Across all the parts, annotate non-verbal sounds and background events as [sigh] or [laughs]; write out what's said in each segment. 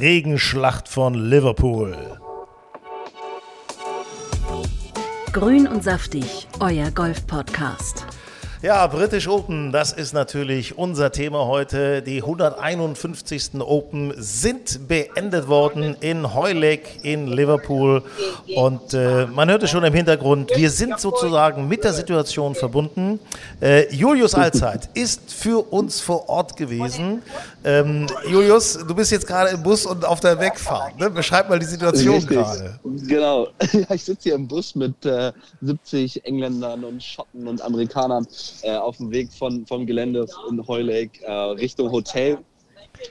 Regenschlacht von Liverpool. Grün und saftig, euer Golf-Podcast. Ja, British Open, das ist natürlich unser Thema heute. Die 151. Open sind beendet worden in Hoylake in Liverpool. Und äh, man hörte schon im Hintergrund, wir sind sozusagen mit der Situation verbunden. Äh, Julius Allzeit ist für uns vor Ort gewesen. Ähm, Julius, du bist jetzt gerade im Bus und auf der Wegfahrt. Ne? Beschreib mal die Situation Richtig. gerade. Genau. [laughs] ich sitze hier im Bus mit äh, 70 Engländern und Schotten und Amerikanern äh, auf dem Weg von, vom Gelände in Hoylake äh, Richtung Hotel.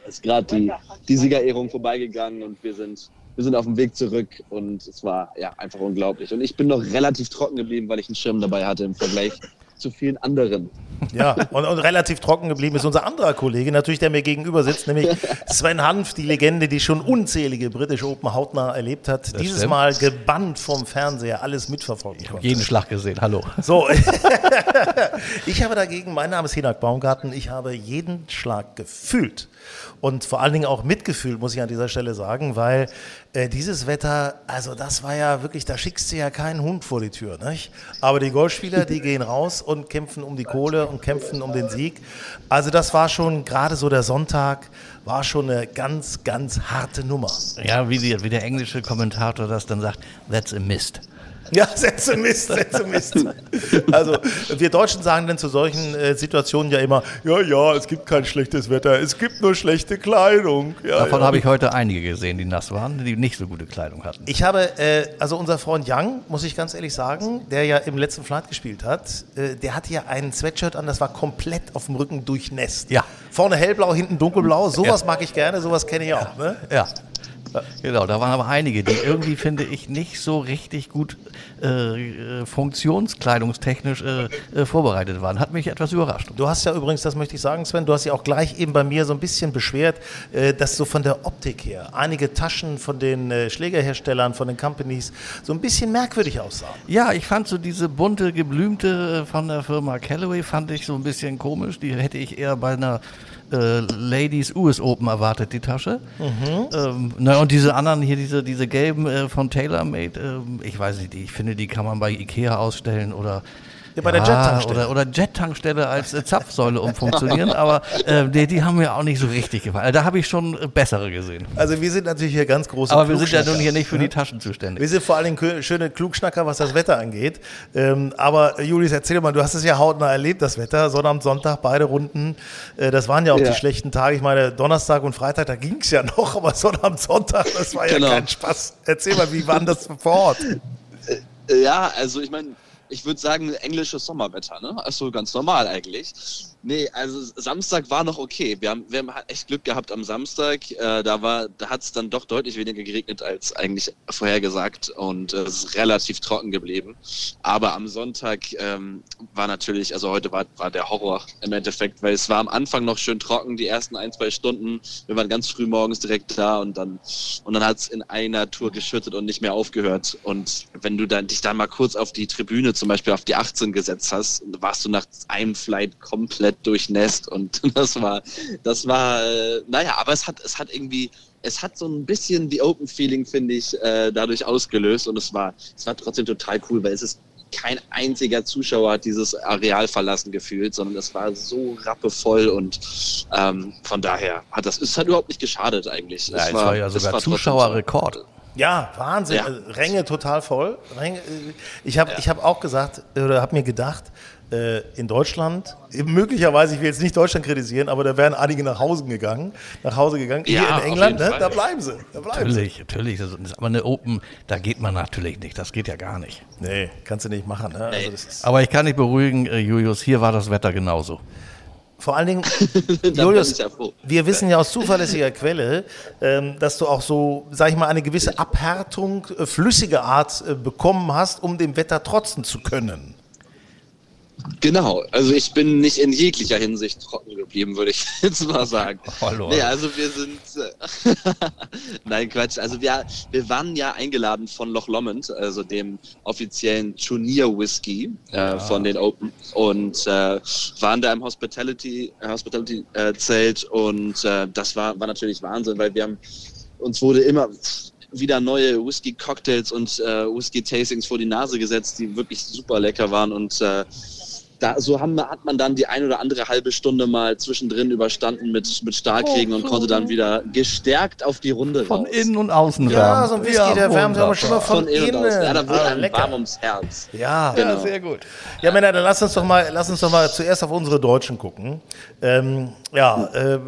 Ist gerade die, die Siegerehrung vorbeigegangen und wir sind, wir sind auf dem Weg zurück und es war ja einfach unglaublich. Und ich bin noch relativ trocken geblieben, weil ich einen Schirm dabei hatte im Vergleich zu vielen anderen. Ja, und, und relativ trocken geblieben ist unser anderer Kollege, natürlich, der mir gegenüber sitzt, nämlich [laughs] Sven Hanf, die Legende, die schon unzählige British Open hautnah erlebt hat. Dieses stimmt. Mal gebannt vom Fernseher, alles mitverfolgen konnte. Jeden Schlag gesehen, hallo. So, [laughs] ich habe dagegen, mein Name ist Hinak Baumgarten, ich habe jeden Schlag gefühlt und vor allen Dingen auch mitgefühlt, muss ich an dieser Stelle sagen, weil äh, dieses Wetter, also das war ja wirklich, da schickst du ja keinen Hund vor die Tür, nicht? Aber die Golfspieler, die gehen raus und kämpfen um die Kohle und kämpfen um den Sieg. Also das war schon, gerade so der Sonntag, war schon eine ganz, ganz harte Nummer. Ja, wie, die, wie der englische Kommentator das dann sagt, that's a mist. Ja, Sätze Mist, Sätze Mist. Also, wir Deutschen sagen dann zu solchen äh, Situationen ja immer, ja, ja, es gibt kein schlechtes Wetter, es gibt nur schlechte Kleidung. Ja, Davon ja. habe ich heute einige gesehen, die nass waren, die nicht so gute Kleidung hatten. Ich habe, äh, also unser Freund Young, muss ich ganz ehrlich sagen, der ja im letzten Flight gespielt hat, äh, der hatte ja ein Sweatshirt an, das war komplett auf dem Rücken durchnässt. Ja. Vorne hellblau, hinten dunkelblau, sowas mag ich gerne, sowas kenne ich auch. Ne? Ja. Genau, da waren aber einige, die irgendwie, finde ich, nicht so richtig gut äh, äh, funktionskleidungstechnisch äh, äh, vorbereitet waren. Hat mich etwas überrascht. Du hast ja übrigens, das möchte ich sagen, Sven, du hast ja auch gleich eben bei mir so ein bisschen beschwert, äh, dass so von der Optik her einige Taschen von den äh, Schlägerherstellern, von den Companies so ein bisschen merkwürdig aussahen. Ja, ich fand so diese bunte, geblümte von der Firma Callaway, fand ich so ein bisschen komisch. Die hätte ich eher bei einer äh, Ladies US Open erwartet, die Tasche. Ähm, na, und diese anderen hier, diese, diese gelben äh, von TaylorMade, ähm, ich weiß nicht, ich finde, die kann man bei Ikea ausstellen oder Ja, bei der Jet-Tankstelle. Oder, oder Jet-Tankstelle als äh, Zapfsäule umfunktionieren, [laughs] aber äh, die, die haben mir auch nicht so richtig gefallen. Also Da habe ich schon äh, bessere gesehen. Also wir sind natürlich hier ganz große Aber wir sind ja nun hier nicht für die Taschen zuständig. Wir sind vor allen Dingen schöne Klugschnacker, was das Wetter angeht. Ähm, aber äh, Julius, erzähl mal, du hast es ja hautnah erlebt, das Wetter. Sonnabend, Sonntag, beide Runden. Äh, das waren ja auch Ja. die schlechten Tage. Ich meine, Donnerstag und Freitag, da ging es ja [laughs] noch, aber Sonnabend, Sonntag, das war ja Genau. kein Spaß. Erzähl mal, wie war denn das vor Ort? Äh, Ja, also ich meine, ich würde sagen, englisches Sommerwetter, ne? Also ganz normal eigentlich. Nee, also Samstag war noch okay. Wir haben, wir haben echt Glück gehabt am Samstag. Äh, da war, da hat es dann doch deutlich weniger geregnet als eigentlich vorhergesagt und äh, es ist relativ trocken geblieben. Aber am Sonntag ähm, war natürlich, also heute war, war der Horror im Endeffekt, weil es war am Anfang noch schön trocken, die ersten ein, zwei Stunden. Wir waren ganz früh morgens direkt da und dann, und dann hat es in einer Tour geschüttet und nicht mehr aufgehört. Und wenn du dann dich dann mal kurz auf die Tribüne, zum Beispiel auf die 18 gesetzt hast, warst du nach einem Flight komplett durchnässt und [laughs] das war, das war, äh, naja, aber es hat, es hat irgendwie, es hat so ein bisschen die Open Feeling, finde ich, äh, dadurch ausgelöst und es war, es war trotzdem total cool, weil es ist kein einziger Zuschauer hat dieses Areal verlassen gefühlt, sondern es war so rappevoll und ähm, von daher hat das, es hat überhaupt nicht geschadet eigentlich. Ja, es war ja es sogar war trotzdem Zuschauerrekord. Ja, Wahnsinn. Ja. Also, Ränge total voll. Ränge, äh, ich habe ich hab auch gesagt, oder habe mir gedacht, äh, in Deutschland, möglicherweise, ich will jetzt nicht Deutschland kritisieren, aber da wären einige nach Hause gegangen, nach Hause gegangen. Ja, Hier in England, ne, da bleiben sie. Da bleiben sie. Natürlich, natürlich. Das ist aber eine Open, da geht man natürlich nicht. Das geht ja gar nicht. Nee, kannst du nicht machen. Ne? Also das ist Aber ich kann dich beruhigen, äh, Julius, hier war das Wetter genauso. Vor allen Dingen, [laughs] Julius, ja wir wissen ja aus zuverlässiger Quelle, ähm, dass du auch so, sag ich mal, eine gewisse Abhärtung äh, flüssiger Art äh, bekommen hast, um dem Wetter trotzen zu können. Genau, also ich bin nicht in jeglicher Hinsicht trocken geblieben, würde ich [laughs] jetzt mal sagen. Hallo. Nee, also wir sind. Äh, [laughs] Nein, Quatsch. Also wir, wir waren ja eingeladen von Loch Lomond, also dem offiziellen Turnier-Whisky äh, von den Open. Und äh, waren da im Hospitality, äh, Hospitality äh, Zelt und äh, das war, war natürlich Wahnsinn, weil wir haben uns wurde immer wieder neue Whisky-Cocktails und äh, Whisky-Tastings vor die Nase gesetzt, die wirklich super lecker waren und äh, da, so haben, hat man dann die ein oder andere halbe Stunde mal zwischendrin überstanden mit, mit Starkregen und konnte dann wieder gestärkt auf die Runde Von raus. innen und außen Ja, so ein Whisky, der wärmt aber schon mal von, Von innen aus. Ja, da wurde Ah, einem lecker. warm ums Herz. Ja. Genau. Ja, sehr gut. Ja, Männer, dann lass uns doch mal, lass uns doch mal zuerst auf unsere Deutschen gucken. Ähm, ja, äh,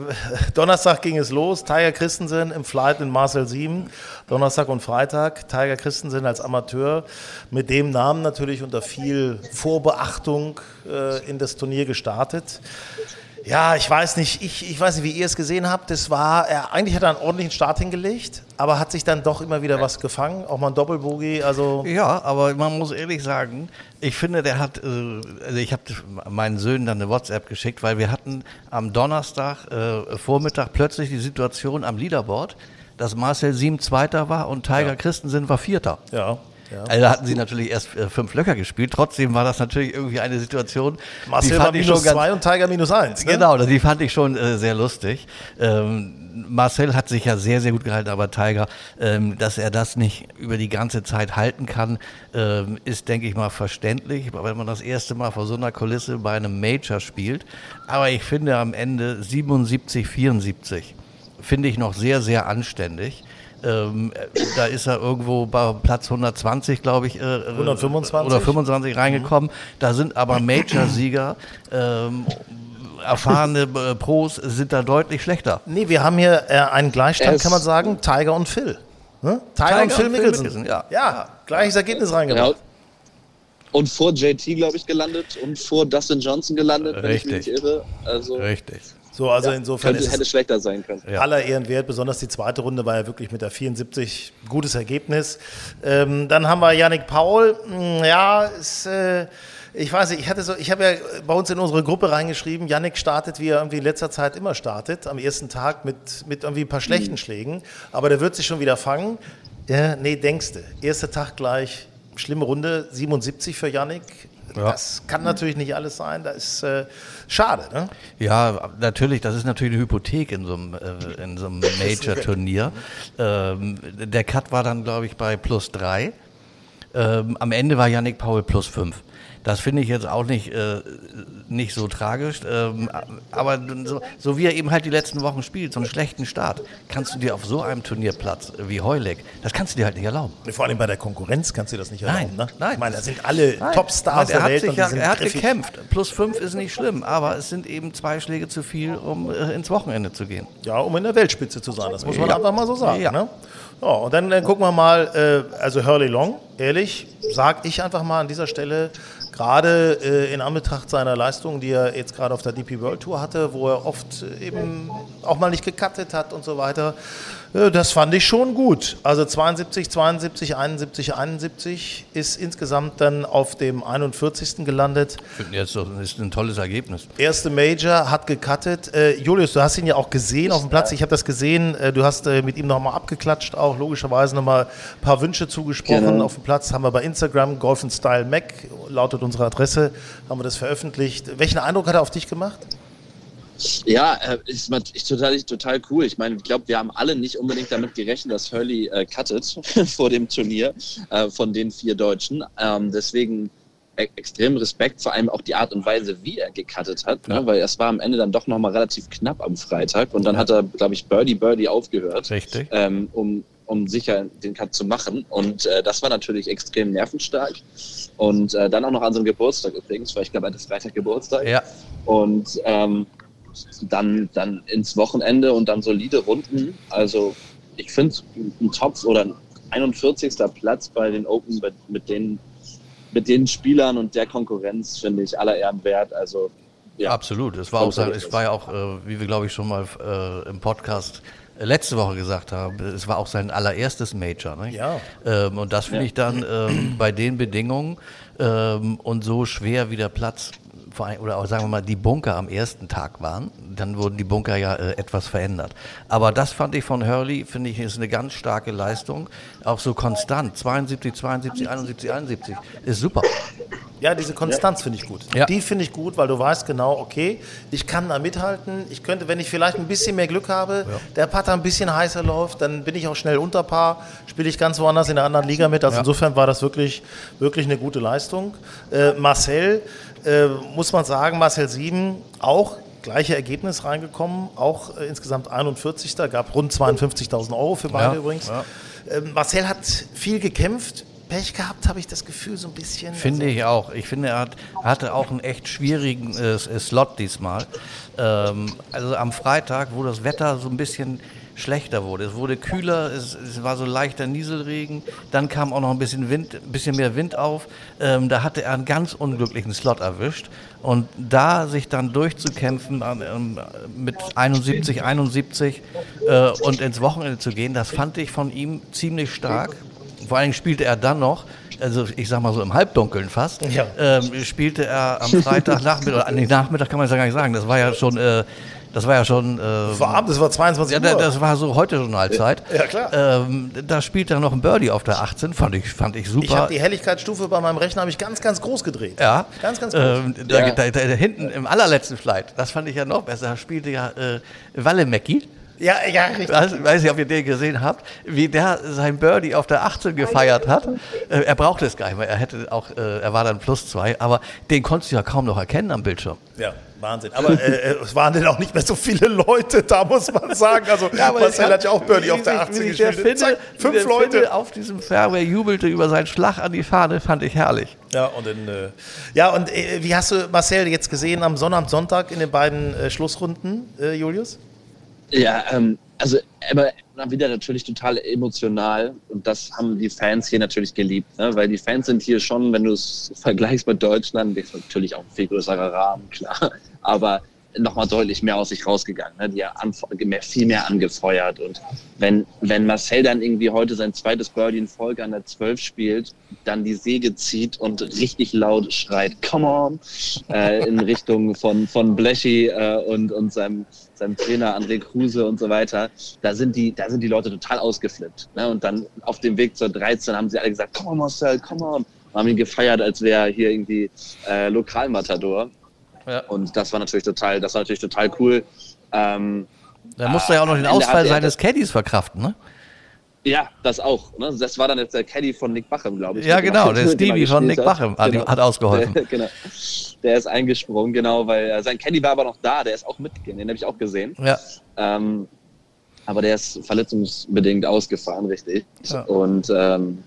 Donnerstag ging es los. Tiger Christensen im Flight in Marcel 7. Donnerstag und Freitag. Tiger Christensen als Amateur mit dem Namen natürlich unter viel Vorbeachtung äh, in das Turnier gestartet. Ja, ich weiß nicht, ich, ich weiß nicht, wie ihr es gesehen habt. Das war, er, eigentlich hat er einen ordentlichen Start hingelegt, aber hat sich dann doch immer wieder was gefangen. Auch mal ein Doppelbogie, also. Ja, aber man muss ehrlich sagen, ich finde, der hat, äh, also ich habe meinen Söhnen dann eine WhatsApp geschickt, weil wir hatten am Donnerstag äh, Vormittag plötzlich die Situation am Leaderboard, dass Marcel Sieben Zweiter war und Tiger Christensen war Vierter. Ja, ja. Also da hatten sie natürlich erst äh, fünf Löcher gespielt. Trotzdem war das natürlich irgendwie eine Situation. Marcel die war minus zwei und Tiger minus eins. Ne? Genau, die fand ich schon äh, sehr lustig. Ähm, Marcel hat sich ja sehr, sehr gut gehalten, aber Tiger, ähm, dass er das nicht über die ganze Zeit halten kann, ähm, ist, denke ich mal, verständlich, wenn man das erste Mal vor so einer Kulisse bei einem Major spielt. Aber ich finde am Ende 77, 74 finde ich noch sehr, sehr anständig. Ähm, äh, da ist er irgendwo bei Platz 120, glaube ich, äh, 125? oder 25 reingekommen. Da sind aber Major-Sieger, ähm, erfahrene äh, Pros sind da deutlich schlechter. Nee, wir haben hier äh, einen Gleichstand, Es- kann man sagen, Tiger und Phil. Ne? Tiger, und Phil Mickelson. ja. ja, gleiches Ergebnis Ja, reingebracht. und vor JT, glaube ich, gelandet und vor Dustin Johnson gelandet, wenn ich mich Richtig. nicht irre. Also Richtig. So, also insofern könnte, ist hätte es schlechter sein können. Ja. aller Ehren wert, besonders die zweite Runde war ja wirklich mit der 74 gutes Ergebnis. Ähm, dann haben wir Yannick Paul. Hm, Ja, ist, äh, ich weiß nicht, ich hatte so, ich habe ja bei uns in unsere Gruppe reingeschrieben, Yannick startet, wie er irgendwie in letzter Zeit immer startet, am ersten Tag mit, mit irgendwie ein paar schlechten Schlägen, aber der wird sich schon wieder fangen. Ja, nee, denkste. Erster Tag gleich, schlimme Runde, 77 für Yannick. Ja. Das kann natürlich nicht alles sein. Das ist äh, schade, ne? Ja, natürlich, das ist natürlich eine Hypothek in so einem, äh, in so einem [laughs] Major-Turnier. Ähm, der Cut war dann, glaube ich, bei plus drei. Ähm, am Ende war Yannick Paul plus fünf. Das finde ich jetzt auch nicht, äh, nicht so tragisch. Ähm, aber so, so wie er eben halt die letzten Wochen spielt, so einen schlechten Start, kannst du dir auf so einem Turnierplatz wie Heuleck, das kannst du dir halt nicht erlauben. Vor allem bei der Konkurrenz kannst du das nicht Nein, erlauben. Ne? nein. Ich meine, da sind alle Nein, Topstars der er Welt und die ja, sind er hat griffig. gekämpft. Plus fünf ist nicht schlimm, aber es sind eben zwei Schläge zu viel, um äh, ins Wochenende zu gehen. Ja, um in der Weltspitze zu sein, das muss man Ja. einfach mal so sagen. Ja. Ne? Ja, und dann, dann gucken wir mal, äh, also Hurley Long, ehrlich, sag ich einfach mal an dieser Stelle, gerade äh, in Anbetracht seiner Leistungen, die er jetzt gerade auf der DP World Tour hatte, wo er oft äh, eben auch mal nicht gecuttet hat und so weiter, das fand ich schon gut. Also 72, 72, 71, 71 ist insgesamt dann auf dem 41. gelandet. Ich finde jetzt, das ist ein tolles Ergebnis. Erste Major hat gecuttet. Äh, Julius, du hast ihn ja auch gesehen auf dem Platz. Ich habe das gesehen. Äh, du hast äh, mit ihm nochmal abgeklatscht, auch logischerweise nochmal ein paar Wünsche zugesprochen. Genau. Auf dem Platz haben wir bei Instagram Golf Style Mac, lautet unsere Adresse, haben wir das veröffentlicht. Welchen Eindruck hat er auf dich gemacht? Ja, äh, ist natürlich total, total cool. Ich meine, ich glaube, wir haben alle nicht unbedingt damit gerechnet, dass Hurley äh, cuttet [laughs] vor dem Turnier äh, von den vier Deutschen. Ähm, deswegen e extrem Respekt, vor allem auch die Art und Weise, wie er gecuttet hat, ne? weil es war am Ende dann doch nochmal relativ knapp am Freitag und dann hat er, glaube ich, Birdie Birdie aufgehört, Richtig. ähm, um, um sicher den Cut zu machen. Und äh, das war natürlich extrem nervenstark. Und äh, dann auch noch an seinem Geburtstag übrigens, weil ich glaube, er hatte Freitag Geburtstag Ja, und ähm, dann, dann ins Wochenende und dann solide Runden. Also ich finde ein Top oder ein 41. Platz bei den Open mit, mit, den, mit den Spielern und der Konkurrenz finde ich aller Ehren wert. Also Ja. Absolut. Es war, auch, sein- es war ja auch, äh, wie wir glaube ich schon mal äh, im Podcast äh, letzte Woche gesagt haben, es war auch sein allererstes Major. Ne? Ja. Ähm, und das finde ich dann ähm, bei den Bedingungen ähm, und so schwer wie der Platz, vor allem, oder auch sagen wir mal, die Bunker am ersten Tag waren, dann wurden die Bunker ja äh, etwas verändert. Aber das fand ich von Hurley, finde ich, ist eine ganz starke Leistung. Auch so konstant, 72, 72, 71, 71, ist super. Ja, diese Konstanz finde ich gut. Ja. Die finde ich gut, weil du weißt genau, okay, ich kann da mithalten. Ich könnte, wenn ich vielleicht ein bisschen mehr Glück habe, der Putter ein bisschen heißer läuft, dann bin ich auch schnell unter Paar, spiele ich ganz woanders in der anderen Liga mit. Also Ja. insofern war das wirklich, wirklich eine gute Leistung. Äh, Marcel, äh, muss man sagen, Marcel 7 auch gleiche Ergebnis reingekommen, auch äh, insgesamt 41. gab rund 52.000 Euro für beide Ja, übrigens. ja. Ähm, Marcel hat viel gekämpft. Pech gehabt, habe ich das Gefühl, so ein bisschen. Finde ich auch. Ich finde, er hat, hatte auch einen echt schwierigen äh, Slot diesmal. Ähm, also am Freitag, wo das Wetter so ein bisschen schlechter wurde. Es wurde kühler, es, es war so leichter Nieselregen, dann kam auch noch ein bisschen Wind, ein bisschen mehr Wind auf. Ähm, da hatte er einen ganz unglücklichen Slot erwischt. Und da sich dann durchzukämpfen ähm, mit 71, 71 äh, und ins Wochenende zu gehen, das fand ich von ihm ziemlich stark. Vor allen Dingen spielte er dann noch, also ich sag mal so im Halbdunkeln fast, Ja. ähm, spielte er am Freitagnachmittag, oder [laughs] nee, Nachmittag kann man ja gar nicht sagen, das war ja schon, äh, das war ja schon, äh, Es war Abend, es war 22 ja, Uhr. da- das war so heute Journalzeit. Ja, klar. Ähm, da spielte er noch ein Birdie auf der 18, fand ich, fand ich super. Ich habe die Helligkeitsstufe bei meinem Rechner habe ich ganz, ganz groß gedreht. Ja, Ganz, ganz groß. Ähm, da, Ja. da, da, da hinten im allerletzten Flight, das fand ich ja noch besser, da spielte ja äh, Wallemecki. ja, ja, richtig. Weiß, weiß nicht, ob ihr den gesehen habt, wie der sein Birdie auf der 18 gefeiert hat. Äh, er brauchte es gar nicht, weil er hätte auch, äh, er war dann plus zwei, aber den konntest du ja kaum noch erkennen am Bildschirm. Ja, Wahnsinn. Aber äh, äh, es waren denn auch nicht mehr so viele Leute da, muss man sagen. Also [laughs] Marcel hat ja auch Birdie auf der 18 wie sich der gespielt. Finne, Zack, fünf der Leute. Finne auf diesem Fairway jubelte über seinen Schlag an die Fahne, fand ich herrlich. Ja, und, in, äh, ja, und äh, wie hast du Marcel jetzt gesehen am Sonnabend, Sonntag in den beiden äh, Schlussrunden, äh, Julius? Ja, ähm, also aber wieder natürlich total emotional und das haben die Fans hier natürlich geliebt, ne? weil die Fans sind hier schon, wenn du es vergleichst mit Deutschland, ist natürlich auch ein viel größerer Rahmen, [laughs] klar, aber nochmal deutlich mehr aus sich rausgegangen. Ne? Die haben viel mehr angefeuert und wenn, wenn Marcel dann irgendwie heute sein zweites Birdie in Folge an der 12 spielt, dann die Säge zieht und richtig laut schreit, come on, äh, in Richtung von, von Blechi äh, und, und seinem, seinem Trainer André Kruse und so weiter, da sind die, da sind die Leute total ausgeflippt. Ne? Und dann auf dem Weg zur 13 haben sie alle gesagt, come on Marcel, come on. Und haben ihn gefeiert, als wäre er hier irgendwie äh, Lokalmatador. Ja. Und das war natürlich total, das war natürlich total cool. Ähm, Da musste er ja auch noch den Ausfall seines Caddies verkraften, ne? Ja, das auch. Ne? Das war dann jetzt der Caddy von Nick Bachem, glaube ich. Ja, genau, [laughs] der Stevie von Nick Bachem hat ihm- hat ausgeholfen. Der, [laughs] genau. Der ist eingesprungen, genau, weil äh, sein Caddy war aber noch da, der ist auch mitgegangen, den habe ich auch gesehen. Ja. Ähm, aber der ist verletzungsbedingt ausgefahren, richtig. Ja. Und ähm,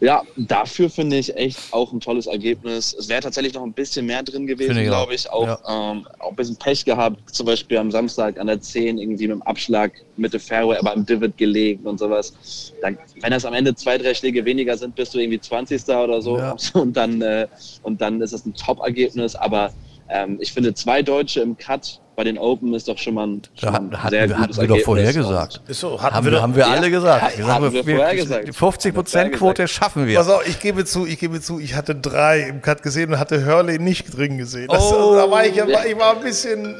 ja, dafür finde ich echt auch ein tolles Ergebnis. Es wäre tatsächlich noch ein bisschen mehr drin gewesen, Finde ich auch. glaube ich. Auch, ähm, auch ein bisschen Pech gehabt, zum Beispiel am Samstag an der 10 irgendwie mit dem Abschlag Mitte Fairway, aber im Divot gelegt und sowas. Dann, wenn das am Ende zwei, drei Schläge weniger sind, bist du irgendwie 20. oder so. Ja. [laughs] Und, dann, äh, und dann ist das ein Top-Ergebnis. Aber ähm, ich finde, zwei Deutsche im Cut bei den Open ist doch schon mal ein, schon mal hatten, ein hatten, sehr wir, gutes hatten wir doch vorher gesagt. Ist so, hatten Haben wir doch- haben wir alle Ja, gesagt. ja, haben wir wir- vorher gesagt. Die 50%-Quote schaffen wir. Pass auf, ich gebe zu, ich gebe zu, ich hatte drei im Cut gesehen und hatte Hurley nicht drin gesehen. Das, Oh. da war ich, ja- war, ich war ein bisschen,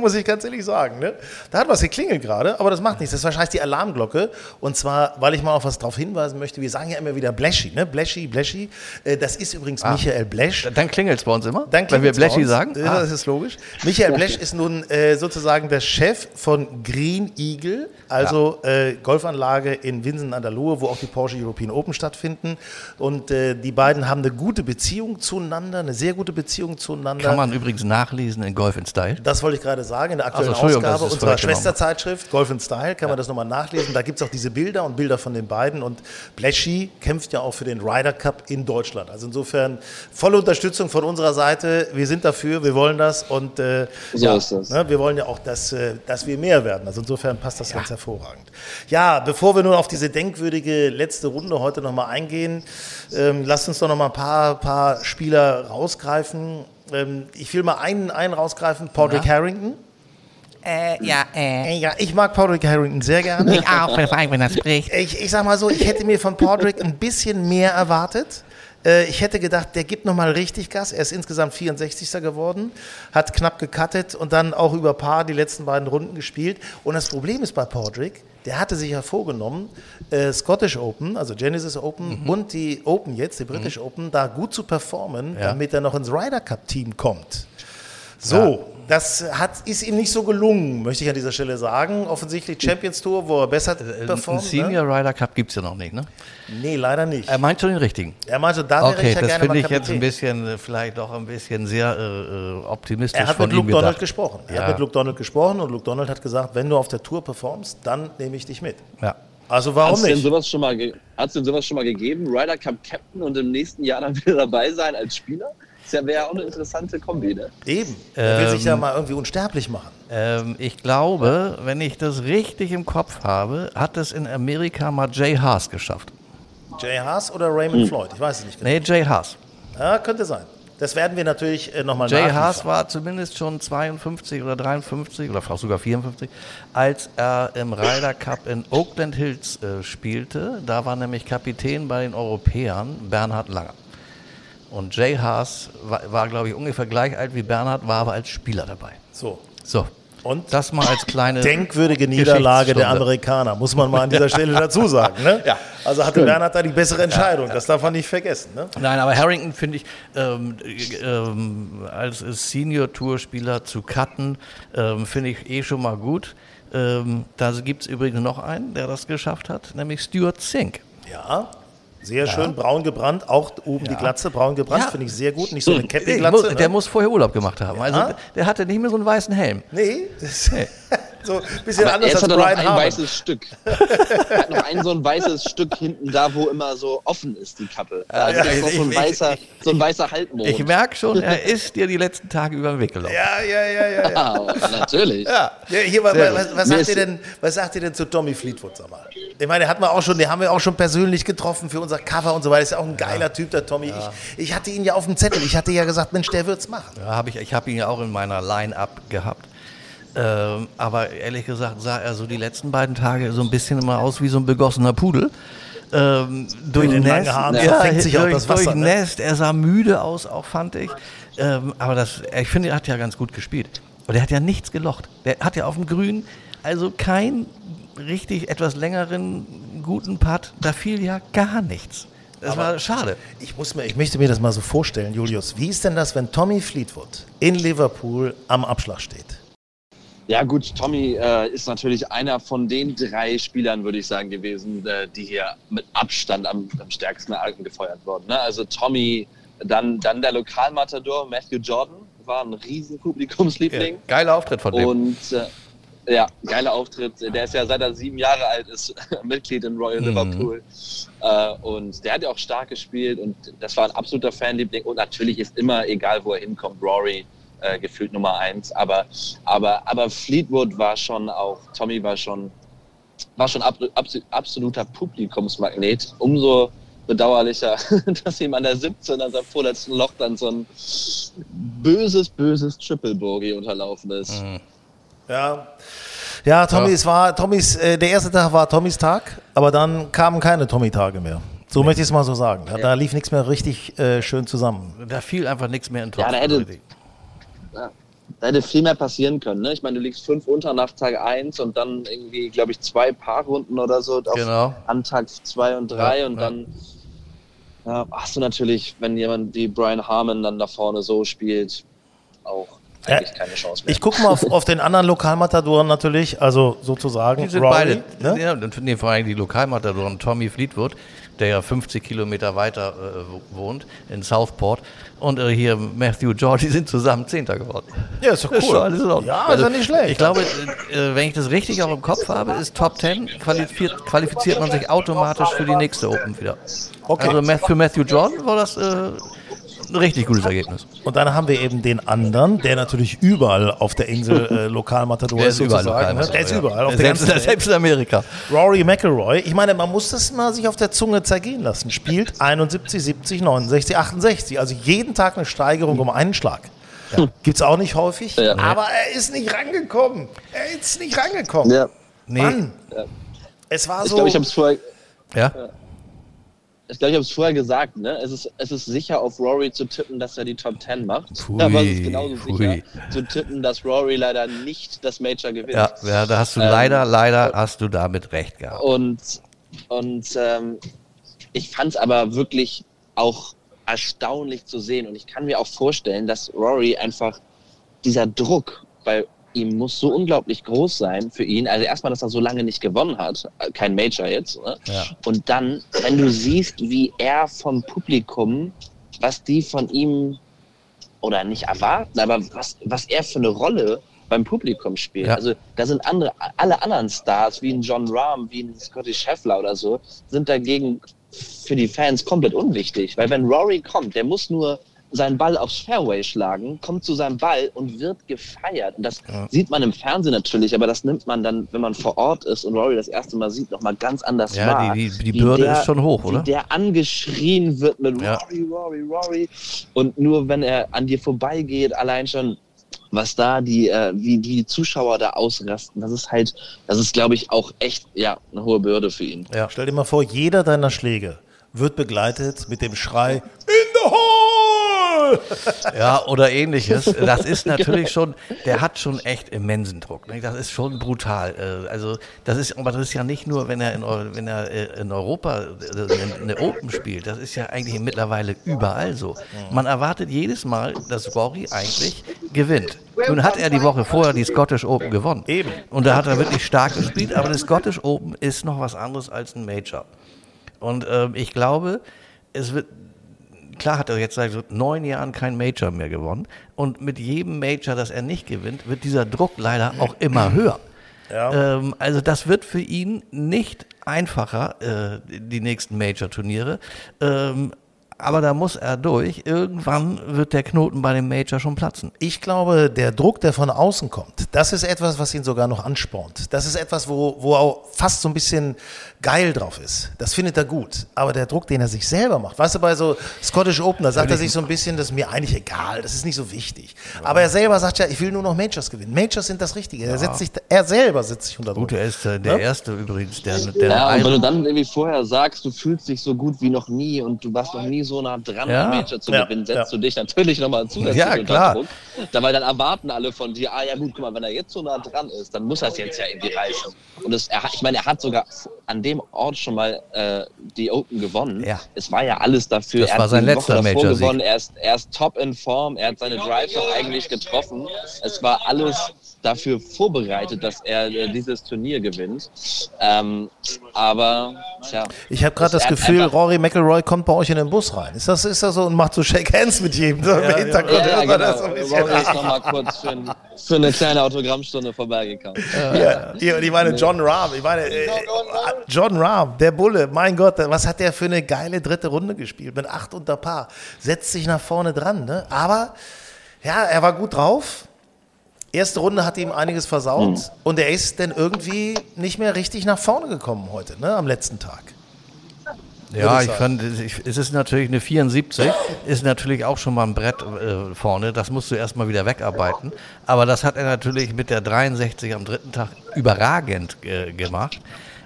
muss ich ganz ehrlich sagen. Ne? Da hat was geklingelt gerade, aber das macht nichts. Das ist wahrscheinlich die Alarmglocke. Und zwar, weil ich mal auf was darauf hinweisen möchte. Wir sagen ja immer wieder Bleschi, ne? Bleschi, Bleschi. Äh, Das ist übrigens Michael Blesch. Dann klingelt es bei uns immer, Dann wenn wir uns. sagen. Ja, Ah. Das ist logisch. Michael Blesch ist nun äh, sozusagen der Chef von Green Eagle, also äh, Golfanlage in Winsen an der Luhe, wo auch die Porsche European Open stattfinden. Und äh, die beiden haben eine gute Beziehung zueinander, eine sehr gute Beziehung zueinander. Kann man übrigens nachlesen in Golf in Style. Das wollte ich gerade sagen, in der aktuellen Also, Ausgabe unserer. Schwesterzeitschrift Golf in Style kann man das nochmal nachlesen. Da gibt es auch diese Bilder und Bilder von den beiden. Und Bleschi kämpft ja auch für den Ryder Cup in Deutschland. Also insofern volle Unterstützung von unserer Seite. Wir sind dafür, wir wollen das und äh, So ja, ist das. Ne, wir wollen ja auch, dass, äh, dass wir mehr werden. Also insofern passt das ganz hervorragend. Ja, bevor wir nun auf diese denkwürdige letzte Runde heute nochmal eingehen, ähm, lasst uns doch nochmal ein paar, paar Spieler rausgreifen. Ähm, ich will mal einen, einen rausgreifen, Patrick Ja. Harrington. Äh, ja, äh. Äh, Ja, ich mag Patrick Harrington sehr gerne. Ich auch, vor allem, wenn er spricht. Ich, ich sag mal so, ich hätte mir von Patrick ein bisschen mehr erwartet. Äh, Ich hätte gedacht, der gibt nochmal richtig Gas. Er ist insgesamt 64. geworden, hat knapp gecuttet und dann auch über Paar die letzten beiden Runden gespielt. Und das Problem ist bei Patrick, der hatte sich ja vorgenommen, äh, Scottish Open, also Genesis Open und die Open jetzt, die British Open, da gut zu performen, Ja. damit er noch ins Ryder Cup Team kommt. So, das hat, ist ihm nicht so gelungen, möchte ich an dieser Stelle sagen. Offensichtlich Champions Tour, wo er besser Äh, Ein performt. Senior Ne? Rider Cup gibt es ja noch nicht, ne? Nee, leider nicht. Er meint schon den richtigen. Er meinte, da wäre Okay, ich ja das finde ich jetzt ein bisschen, äh, vielleicht doch ein bisschen sehr äh, äh, optimistisch Er hat von mit Luke ihm Donald gedacht. gesprochen. Er Ja. hat mit Luke Donald gesprochen und Luke Donald hat gesagt, wenn du auf der Tour performst, dann nehme ich dich mit. Ja. Also warum Hat's denn nicht? sowas schon mal ge- hat's denn sowas schon mal gegeben? Ryder Cup Captain und im nächsten Jahr dann [laughs] wieder dabei sein als Spieler? Das wäre ja auch eine interessante Kombi, ne? Eben. Er will sich Ähm, ja mal irgendwie unsterblich machen. Ähm, ich glaube, wenn ich das richtig im Kopf habe, hat es in Amerika mal Jay Haas geschafft. Jay Haas oder Raymond Floyd? Ich weiß es nicht genau. Nee, Jay Haas. Ja, könnte sein. Das werden wir natürlich äh, nochmal Jay. Haas war zumindest schon 52 oder 53 oder vielleicht sogar 54, als er im Ryder Cup in Oakland Hills äh, spielte. Da war nämlich Kapitän bei den Europäern Bernhard Langer. Und Jay Haas war, war glaube ich, ungefähr gleich alt wie Bernhard, war aber als Spieler dabei. So. So, Und das mal als kleine denkwürdige Niederlage der. Amerikaner, muss man mal an dieser Stelle [laughs] dazu sagen. Ne? Ja. Also hatte Bernhard da die bessere Entscheidung. Das darf man nicht vergessen. Ne? Nein, aber Harrington finde ich, ähm, äh, ähm, als Senior-Tour-Spieler zu cutten, ähm, finde ich eh schon mal gut. Ähm, da gibt es übrigens noch einen, der das geschafft hat, nämlich Stuart Sink. Ja. Sehr schön, braun gebrannt, auch oben die Glatze braun gebrannt, Ja. finde ich sehr gut. Nicht so eine Der Cappy-Glatze. ne? der muss vorher Urlaub gemacht haben. Also Ja. der hatte nicht mehr so einen weißen Helm. Nee, das [laughs] so ein bisschen Aber anders jetzt als hat er noch Brian ein Harman. weißes Stück. [laughs] er hat noch ein so ein weißes Stück hinten da, wo immer so offen ist, die Kappe. Da ja, ist noch so ein ich- weißer, so ein weißer Halbmond. Ich merke schon, er [laughs] ist dir die letzten Tage über den Weg gelaufen. Ja, ja, ja, ja. ja. Natürlich. Ja, hier, was, was, was, sagt ihr denn, was sagt ihr denn zu Tommy Fleetwood, sag mal? Ich meine, den hatten wir auch schon, den haben wir auch schon persönlich getroffen für unser Cover und so weiter. Ist ja auch ein geiler Typ, der Tommy. Ich, ich hatte ihn ja auf dem Zettel. Ich hatte ja gesagt, Mensch, der wird's machen. Ja, hab ich ich habe ihn ja auch in meiner Line-Up gehabt. Ähm, aber ehrlich gesagt sah er so die letzten beiden Tage so ein bisschen immer aus wie so ein begossener Pudel. Ähm, durch den Nest, Haaren ja, verfängt sich durch, das Wasser, durch ne? Nest, er sah müde aus, auch fand ich. Ähm, aber das, ich finde, er hat ja ganz gut gespielt. Und er hat ja nichts gelocht. Der hat ja auf dem Grün, also kein richtig etwas längeren guten Putt, da fiel ja gar nichts. Das war schade. Ich, muss mir, ich möchte mir das mal so vorstellen, Julius. Wie ist denn das, wenn Tommy Fleetwood in Liverpool am Abschlag steht? Ja gut, Tommy äh, ist natürlich einer von den drei Spielern, würde ich sagen, gewesen, äh, die hier mit Abstand am, am stärksten angefeuert wurden. Ne? Also Tommy, dann, dann der Lokalmatador Matthew Jordan, war ein riesen Publikumsliebling. Geiler Auftritt von dem. Und äh, ja, geiler Auftritt. Der ist ja seit er sieben Jahre alt ist [laughs] Mitglied in Royal Liverpool. Äh, und der hat ja auch stark gespielt und das war ein absoluter Fanliebling. Und natürlich ist immer, egal wo er hinkommt, Rory äh, gefühlt Nummer eins. Aber, aber, aber Fleetwood war schon auch, Tommy war schon, war schon ab, abs- absoluter Publikumsmagnet. Umso bedauerlicher, [laughs] dass ihm an der 17, an seinem vorletzten Loch dann so ein böses, böses Triple Bogey unterlaufen ist. Ja. Ja, Tommy, Ja. es war Tommys, äh, der erste Tag war Tommys Tag, aber dann kamen keine Tommy-Tage mehr. So möchte ich es mal so sagen. Da, da lief nichts mehr richtig äh, schön zusammen. Da fiel einfach nichts mehr in Ja, Topf. da hätte- Da hätte viel mehr passieren können. Ne? Ich meine, du liegst fünf unter nach Tag eins und dann irgendwie, glaube ich, zwei Paarrunden oder so auf, Genau. an Tag zwei und drei Ja, und ja. dann ja, hast du natürlich, wenn jemand wie Brian Harmon dann da vorne so spielt, auch eigentlich keine Chance mehr. Ich gucke mal auf, auf den anderen Lokalmatadoren natürlich, also sozusagen Die sind Rory, beide, ne? ja, nee, vor allem die Lokalmatadoren Tommy Fleetwood, der ja 50 Kilometer weiter äh, wo- wohnt, in Southport, und äh, hier Matthew George, [laughs] die sind zusammen Zehnter geworden. Ja, ist doch cool. alles in. Ja, ist ja nicht schlecht. Ich glaube, äh, wenn ich das richtig auch im Kopf habe, ist Top 10, qualifiziert, qualifiziert man sich automatisch für die nächste Open wieder. Okay. Also für Matthew Jordan war das äh, ein richtig gutes Ergebnis. Und dann haben wir eben den anderen, der natürlich überall auf der Insel [laughs] äh, Lokalmatador Der ist, sozusagen. ne? Lokalmatador, Der ist ja. überall auf der selbst, ganzen Welt. selbst in Amerika. Rory McIlroy, ich meine, man muss das mal sich auf der Zunge zergehen lassen. Spielt 71, 70, 69, 68. Also jeden Tag eine Steigerung um einen Schlag. Gibt's auch nicht häufig, Ja. aber er ist nicht rangekommen. Er ist nicht rangekommen. Ja. Nee, Mann. Es war Ich so. glaube, ich habe es vorher, ja. Ich glaube, ich habe es vorher gesagt, ne? Es ist, es ist sicher auf Rory zu tippen, dass er die Top 10 macht. Pfui, aber es ist genauso pfui. sicher zu tippen, dass Rory leider nicht das Major gewinnt. Ja, ja, da hast du Ähm, leider, leider hast du damit recht gehabt. Und, und ähm, ich fand es aber wirklich auch erstaunlich zu sehen. Und ich kann mir auch vorstellen, dass Rory einfach dieser Druck bei ihm muss so unglaublich groß sein für ihn. Also erstmal, dass er so lange nicht gewonnen hat, kein Major jetzt. Ne? Ja. Und dann, wenn du siehst, wie er vom Publikum, was die von ihm oder nicht erwarten, aber was, was er für eine Rolle beim Publikum spielt. Ja. Also da sind andere, alle anderen Stars, wie ein John Rahm, wie ein Scotty Scheffler oder so, sind dagegen für die Fans komplett unwichtig. Weil wenn Rory kommt, der muss nur seinen Ball aufs Fairway schlagen, kommt zu seinem Ball und wird gefeiert. Und das sieht man im Fernsehen natürlich, aber das nimmt man dann, wenn man vor Ort ist und Rory das erste Mal sieht, nochmal ganz anders Ja, wahr. die- die- die Bürde der, ist schon hoch, oder? Wie der angeschrien wird mit Ja. Rory, Rory, Rory. Und nur wenn er an dir vorbeigeht, allein schon, was da die, äh, wie die Zuschauer da ausrasten, das ist halt, das ist, glaube ich, auch echt, ja, eine hohe Bürde für ihn. Ja. Stell dir mal vor, jeder deiner Schläge wird begleitet mit dem Schrei In Ja, oder ähnliches. [laughs] Das ist natürlich schon, der hat schon echt immensen Druck. Ne? Das ist schon brutal. Äh, Also das ist, aber das ist ja nicht nur, wenn er in, wenn er äh, in Europa äh, eine Open spielt. Das ist ja eigentlich mittlerweile überall so. Man erwartet jedes Mal, dass Rory eigentlich gewinnt. Nun hat er die Woche vorher die Scottish Open gewonnen. Eben. Und da hat er wirklich stark gespielt. Aber das Scottish Open ist noch was anderes als ein Major. Und ähm, ich glaube, es wird klar hat er jetzt seit neun Jahren kein Major mehr gewonnen. Und mit jedem Major, das er nicht gewinnt, wird dieser Druck leider auch immer [clears throat] höher. Ja. Ähm, also das wird für ihn nicht einfacher, äh, die nächsten Major-Turniere. Ähm, aber da muss er durch. Irgendwann wird der Knoten bei dem Major schon platzen. Ich glaube, der Druck, der von außen kommt, das ist etwas, was ihn sogar noch anspornt. Das ist etwas, wo, wo auch fast so ein bisschen geil drauf ist. Das findet er gut. Aber der Druck, den er sich selber macht, weißt du, bei so Scottish Open, da sagt er sich so ein bisschen, das ist mir eigentlich egal, das ist nicht so wichtig. Aber er selber sagt ja, ich will nur noch Majors gewinnen. Majors sind das Richtige. Er, setzt sich, er selber setzt sich unter Druck. Gut, er ist äh, der Ja? Erste übrigens, der, der Ja, und wenn du dann irgendwie vorher sagst, du fühlst dich so gut wie noch nie und du warst noch nie so nah dran, Ja. ein Major zu Ja, gewinnen, setzt ja. du dich natürlich nochmal zusätzlich Ja, unter klar. Druck. Da, weil dann erwarten alle von dir, ah ja gut, guck mal, wenn er jetzt so nah dran ist, dann muss er es jetzt ja irgendwie reißen. Und es, er, hat- ich meine, er hat sogar an dem Ort schon mal äh, die Open gewonnen. Ja. Es war ja alles dafür. Das er war hat sein die letzter Woche davor Major-Sieg. gewonnen, er ist, er ist top in Form, er hat seine Drives auch eigentlich getroffen. Es war alles dafür vorbereitet, dass er äh, dieses Turnier gewinnt. Ähm, aber, tja. Ich habe gerade das Gefühl, Rory McIlroy kommt bei euch in den Bus rein. Ist das, ist das so und macht so Shake Hands mit jedem? So Im Hintergrund Ja, ja, genau. das so ein bisschen. Rory ist nochmal kurz für, ein, für eine kleine Autogrammstunde vorbeigekommen. Ja, und ich meine, John Rahm, ich meine, äh, John Rahm, der Bulle, mein Gott, was hat der für eine geile dritte Runde gespielt? Mit acht unter Paar. Setzt sich nach vorne dran, ne? Aber, ja, er war gut drauf. Erste Runde hat ihm einiges versaut und er ist dann irgendwie nicht mehr richtig nach vorne gekommen heute, ne? Am letzten Tag. Ja, ich ich fand, ich, es ist natürlich eine 74, ist natürlich auch schon mal ein Brett äh, vorne, das musst du erstmal wieder wegarbeiten. Aber das hat er natürlich mit der 63 am dritten Tag überragend äh, gemacht.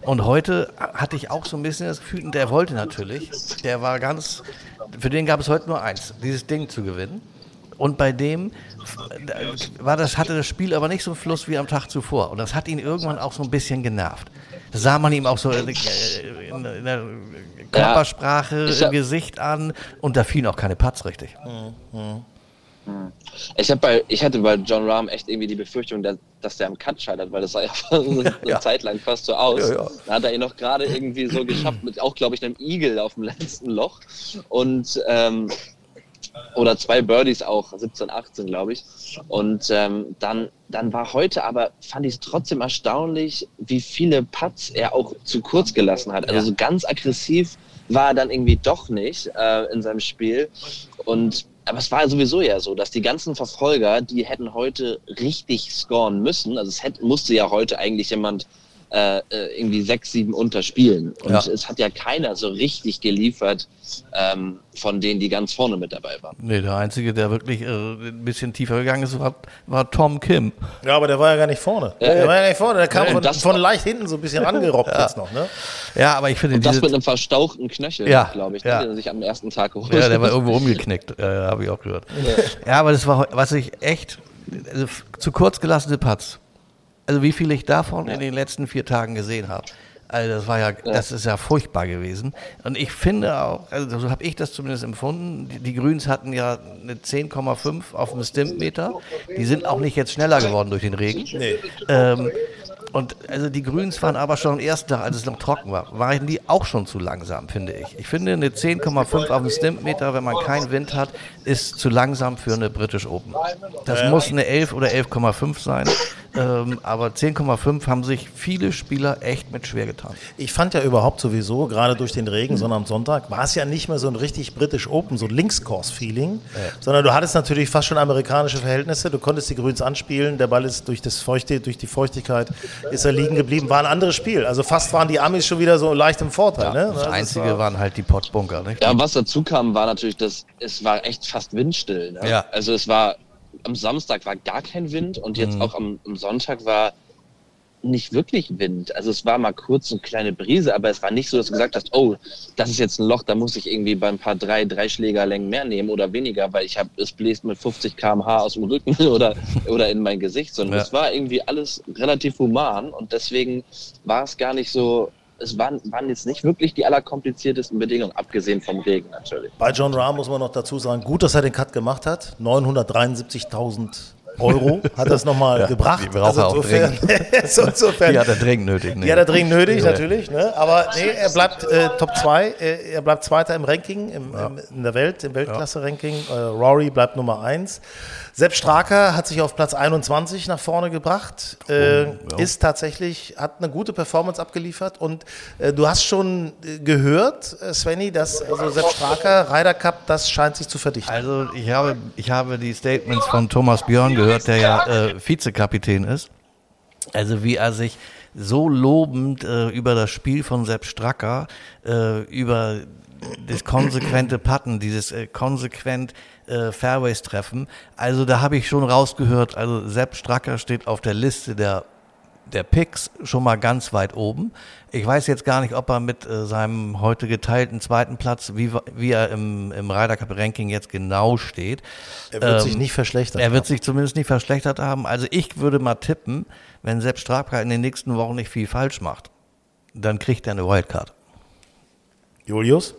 Und heute hatte ich auch so ein bisschen das Gefühl, der wollte natürlich, der war ganz, für den gab es heute nur eins, dieses Ding zu gewinnen. Und bei dem äh, war das, hatte das Spiel aber nicht so einen Fluss wie am Tag zuvor. Und das hat ihn irgendwann auch so ein bisschen genervt. Das sah man ihm auch so in, in, in der Körpersprache Ich im Gesicht an. Und da fielen auch keine Putts richtig. Ich, hab bei, ich hatte bei John Rahm echt irgendwie die Befürchtung, dass, der am Cut scheitert, weil das sah [laughs] ja eine Ja. Zeit lang fast so aus. Ja, ja. Da hat er ihn noch gerade irgendwie so geschafft, mit auch, glaube ich, einem Igel auf dem letzten Loch. Und ähm, oder zwei Birdies auch, 17, 18, glaube ich. Und ähm, dann, dann war heute aber, fand ich es trotzdem erstaunlich, wie viele Putts er auch zu kurz gelassen hat. Also so ganz aggressiv war er dann irgendwie doch nicht äh, in seinem Spiel. Und aber es war sowieso ja so, dass die ganzen Verfolger, die hätten heute richtig scoren müssen. Also es hätte, musste ja heute eigentlich jemand äh, äh, irgendwie sechs, sieben unterspielen. Und Ja. es hat ja keiner so richtig geliefert ähm, von denen, die ganz vorne mit dabei waren. Nee, der Einzige, der wirklich äh, ein bisschen tiefer gegangen ist, war, war Tom Kim. Ja, aber der war ja gar nicht vorne. der war ja gar nicht vorne. Der kam Ja, von, das von war- leicht hinten so ein bisschen rangerobbt [laughs] jetzt noch. Ne? Ja, aber ich finde Und das mit einem verstauchten Knöchel, Ja, glaube ich, ja. ne, den er sich am ersten Tag geholt Ja, der war irgendwo umgeknickt, äh, habe ich auch gehört. Ja. aber das war, was ich echt, also zu kurz gelassene Putts. Also wie viel ich davon in den letzten vier Tagen gesehen habe. Also das war ja, das ist ja furchtbar gewesen. Und ich finde auch, also so habe ich das zumindest empfunden, die, die Grüns hatten ja eine 10,5 auf dem Stimpmeter. Die sind auch nicht jetzt schneller geworden durch den Regen. Nee. Ähm, und also die Grüns waren aber schon am ersten Tag, als es noch trocken war, waren die auch schon zu langsam, finde ich. Ich finde eine 10,5 auf dem Stimpmeter, wenn man keinen Wind hat, ist zu langsam für eine British Open. Das muss eine 11 oder 11,5 sein. Ähm, aber 10,5 haben sich viele Spieler echt mit schwer getan. Ich fand ja überhaupt sowieso, gerade durch den Regen, sondern am Sonntag, war es ja nicht mehr so ein richtig British Open, so ein Linkscourse-Feeling, sondern du hattest natürlich fast schon amerikanische Verhältnisse. Du konntest die Grüns anspielen, der Ball ist durch, das Feuchte, durch die Feuchtigkeit ist er liegen geblieben. War ein anderes Spiel. Also fast waren die Amis schon wieder so leicht im Vorteil. ne? Das Also es Einzige war- waren halt die Pottbunker. Nicht? Ja, was dazu kam, war natürlich, dass es war echt fast windstill. Ne? Ja. Also es war am Samstag war gar kein Wind und Mhm. jetzt auch am, am Sonntag war nicht wirklich Wind. Also es war mal kurz eine kleine Brise, aber es war nicht so, dass du gesagt hast, oh, das ist jetzt ein Loch, da muss ich irgendwie bei ein paar drei, drei Schlägerlängen mehr nehmen oder weniger, weil ich habe, es bläst mit 50 km/h aus dem Rücken [laughs] oder, oder in mein Gesicht, sondern Ja. es war irgendwie alles relativ human und deswegen war es gar nicht so, es waren, waren jetzt nicht wirklich die allerkompliziertesten Bedingungen, abgesehen vom Regen natürlich. Bei John Rahm muss man noch dazu sagen, gut, dass er den Cut gemacht hat. 973.000 Euro hat das nochmal Ja, gebracht. die er auch insofern, [laughs] so, insofern, Die hat er dringend nötig. ne? Die hat er dringend nötig, Ja. natürlich. Ne? Aber nee, er bleibt äh, Top 2. Äh, er bleibt Zweiter im Ranking, im, im, in der Welt, im Weltklasse-Ranking. Äh, Rory bleibt Nummer 1. Sepp Straker hat sich auf Platz 21 nach vorne gebracht. Äh, ja. Ist tatsächlich, hat eine gute Performance abgeliefert. Und äh, du hast schon äh, gehört, äh, Svenny, dass also Sepp Straker, Ryder Cup, das scheint sich zu verdichten. Also ich habe, ich habe die Statements von Thomas Björn gehört, der ja äh, Vizekapitän ist. Also wie er sich so lobend äh, über das Spiel von Sepp Stracker, äh, über das konsequente Patten, dieses äh, konsequent äh, Fairways treffen. Also da habe ich schon rausgehört, also Sepp Stracker steht auf der Liste der der Picks schon mal ganz weit oben. Ich weiß jetzt gar nicht, ob er mit äh, seinem heute geteilten zweiten Platz, wie, wie er im, im Ryder Cup Ranking jetzt genau steht. Er wird sich Ähm, nicht verschlechtern. Er wird sich zumindest nicht verschlechtert haben. Also ich würde mal tippen, wenn Sepp Straker in den nächsten Wochen nicht viel falsch macht, dann kriegt er eine Wildcard. Julius?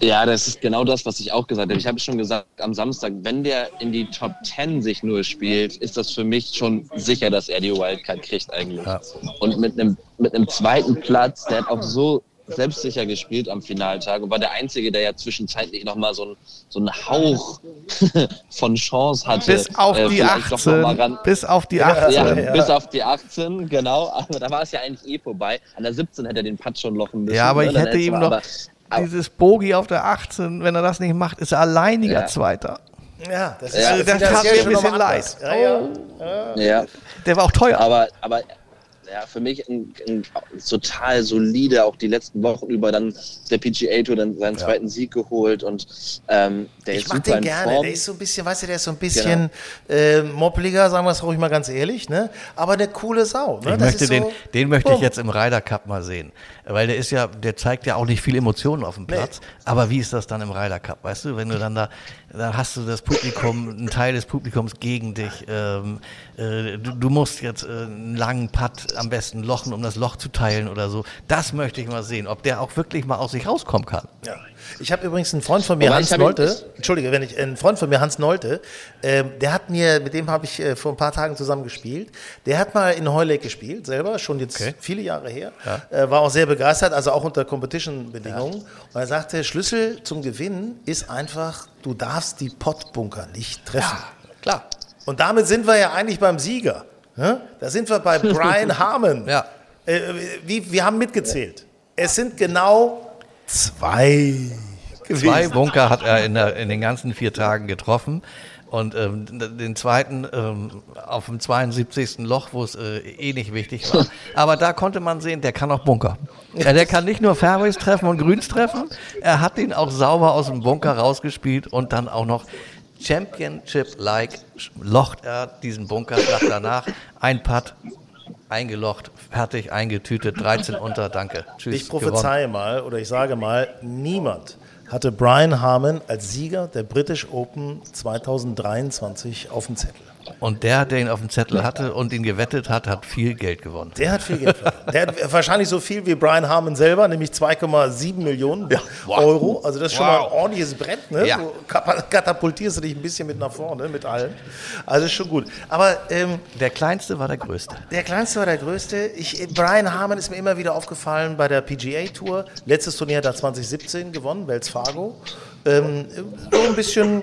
Ja, das ist genau das, was ich auch gesagt habe. Ich habe schon gesagt, am Samstag, wenn der in die Top 10 sich nur spielt, ist das für mich schon sicher, dass er die Wildcard kriegt eigentlich. Ja. Und mit einem, mit einem zweiten Platz, der hat auch so selbstsicher gespielt am Finaltag und war der Einzige, der ja zwischenzeitlich nochmal so, ein, so einen Hauch [laughs] von Chance hatte. Bis auf äh, die vielleicht doch noch 18. mal ran, Bis auf die Ja, 18. ja, ja. bis auf die 18, genau. Aber da war es ja eigentlich eh vorbei. An der 17 hätte er den Putt schon lochen müssen. Ja, aber ne? ich hätte ihm noch aber- dieses Bogie auf der 18, wenn er das nicht macht, ist er alleiniger Ja. Zweiter. Ja, das Ja, Also das tat mir ein bisschen leid. Ja, ja. Ja, Der war auch teuer. aber, aber ja, für mich ein, ein total solide, auch die letzten Wochen über dann der PGA Tour dann seinen zweiten Sieg geholt und ähm, der Ich ist mag super den gerne. Form. Der ist so ein bisschen, weißt du, der ist so ein bisschen äh, moppeliger, sagen wir es ruhig mal ganz ehrlich, ne? Aber eine coole Sau. Ne? Ich Das möchte ist den, so, den möchte ich Bumm. jetzt im Ryder Cup mal sehen. Weil der ist ja, der zeigt ja auch nicht viel Emotionen auf dem Platz. Aber wie ist das dann im Ryder Cup? Weißt du, wenn du dann da, dann hast du das Publikum, einen Teil des Publikums gegen dich. Ähm, äh, du, du musst jetzt äh, einen langen Putt am besten lochen, um das Loch zu teilen oder so. Das möchte ich mal sehen, ob der auch wirklich mal aus sich rauskommen kann. Ja. Ich habe übrigens einen Freund von mir, Aber Hans Nolte, Entschuldige, wenn ich, ein Freund von mir, Hans Nolte, ähm, der hat mir, mit dem habe ich äh, vor ein paar Tagen zusammen gespielt, der hat mal in Heulek gespielt, selber, schon jetzt Okay. viele Jahre her, äh, war auch sehr begeistert, also auch unter Competition-Bedingungen. Und er sagte, Schlüssel zum Gewinnen ist einfach, du darfst die Pottbunker nicht treffen. Klar. Und damit sind wir ja eigentlich beim Sieger. Ne? Da sind wir bei Brian [laughs] Harmon. Ja. Äh, wie, wir haben mitgezählt. Es sind genau zwei gewesen. Zwei Bunker hat er in, der, in den ganzen vier Tagen getroffen. Und ähm, den zweiten ähm, auf dem 72. Loch, wo es äh, eh nicht wichtig war. [laughs] Aber da konnte man sehen, der kann auch Bunker. Ja, der kann nicht nur Fairways treffen und Grüns treffen, er hat ihn auch sauber aus dem Bunker rausgespielt und dann auch noch Championship-like locht er diesen Bunkerschlag danach. Ein Putt, eingelocht, fertig, eingetütet, 13 unter, danke. Tschüss. Ich gewonnen. prophezeie mal oder ich sage mal, niemand hatte Brian Harmon als Sieger der British Open 2023 auf dem Zettel. Und der, der ihn auf dem Zettel hatte und ihn gewettet hat, hat viel Geld gewonnen. Der hat viel Geld verloren. Der hat wahrscheinlich so viel wie Brian Harmon selber, nämlich 2,7 Millionen Wow. Euro. Also das ist schon Wow. mal ein ordentliches Brett. Ne? Ja. Du katapultierst du dich ein bisschen mit nach vorne, mit allem. Also ist schon gut. Aber ähm, Der kleinste war der größte. der Kleinste war der Größte. Ich, Brian Harmon ist mir immer wieder aufgefallen bei der PGA Tour. Letztes Turnier hat er 2017 gewonnen, Wells Fargo. Ähm, so ein bisschen,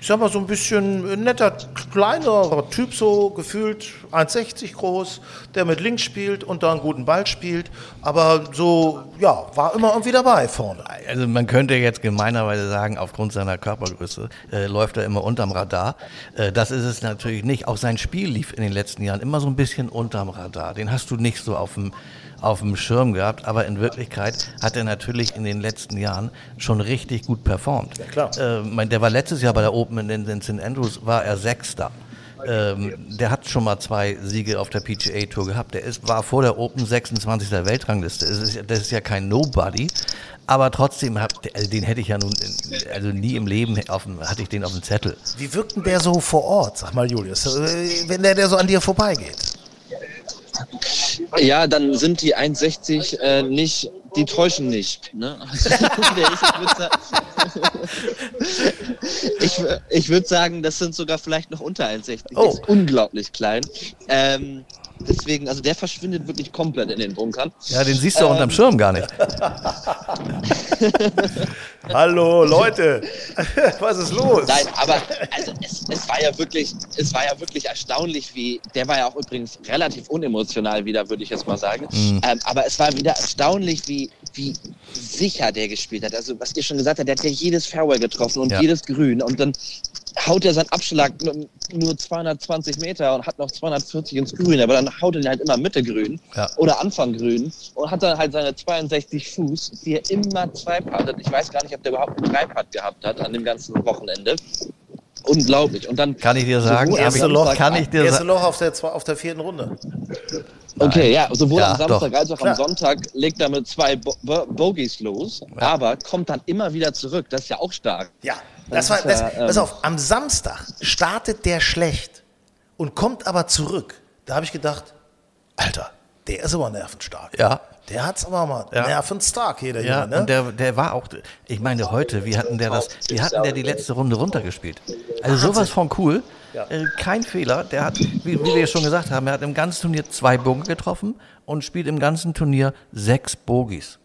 ich sag mal, so ein bisschen netter, kleinerer Typ, so gefühlt 1,60 groß, der mit links spielt und da einen guten Ball spielt. Aber so, ja, war immer irgendwie dabei vorne. Also man könnte jetzt gemeinerweise sagen, aufgrund seiner Körpergröße äh, läuft er immer unterm Radar. Äh, das ist es natürlich nicht. Auch sein Spiel lief in den letzten Jahren immer so ein bisschen unterm Radar. Den hast du nicht so auf dem auf dem Schirm gehabt, aber in Wirklichkeit hat er natürlich in den letzten Jahren schon richtig gut performt. Ja, klar. Äh, mein, der war letztes Jahr bei der Open in, in St. Andrews, war er Sechster. Ähm, der hat schon mal zwei Siege auf der PGA Tour gehabt. Der ist, war vor der Open 26. der Weltrangliste. Das ist, ja- das ist ja kein Nobody. Aber trotzdem, hab, also den hätte ich ja nun, also nie im Leben auf dem, hatte ich den auf dem Zettel. Wie wirkt denn der so vor Ort, sag mal Julius, äh, wenn der, der so an dir vorbeigeht? Ja, dann sind die 1,60 äh, nicht, die täuschen nicht. Ne? Ist, [laughs] ich würde [laughs] sagen, ich, ich das sind sogar vielleicht noch unter 1,60. Oh. Der ist unglaublich klein. Ähm, deswegen, also der verschwindet wirklich komplett in den Bunkern. Ja, den siehst du unterm Schirm gar nicht. [laughs] Hallo Leute, [laughs] was ist los? Nein, aber also es, es war ja wirklich, es war ja wirklich erstaunlich, wie der war ja auch übrigens relativ unemotional wieder, würde ich jetzt mal sagen. Mhm. Ähm, aber es war wieder erstaunlich, wie, wie sicher der gespielt hat. Also was ihr schon gesagt habt, der hat ja jedes Fairway getroffen und Ja. jedes Grün und dann haut er seinen Abschlag nur 220 Meter und hat noch 240 ins Grün, aber dann haut er ihn halt immer Mitte Grün Ja. oder Anfang Grün und hat dann halt seine 62 Fuß, die er immer zwei puttet. Ich weiß gar nicht, ob der überhaupt einen Dreipad gehabt hat an dem ganzen Wochenende. Unglaublich. Und dann Kann ich dir sagen, Erste Loch, Samstag- kann ich dir erste sagen. Loch auf der, auf der vierten Runde. Okay, ja, sowohl Ja, am Samstag doch. als auch Klar. am Sonntag legt er mit zwei Bo Bo Bogies los, aber kommt dann immer wieder zurück. Das ist ja auch stark. Ja, das Das war, das, ja, ähm, pass auf, am Samstag startet der schlecht und kommt aber zurück. Da habe ich gedacht, Alter, der ist aber nervenstark. Ja. Der hat's aber mal Ja. nervenstark hier, der Ja, Junge, ne? und der, der war auch, ich meine heute, wie hatten der das, wie hatten der die letzte Runde runtergespielt? Also sowas von cool, äh, kein Fehler, der hat, wie, wie wir schon gesagt haben, er hat im ganzen Turnier zwei Bogen getroffen und spielt im ganzen Turnier sechs Bogies.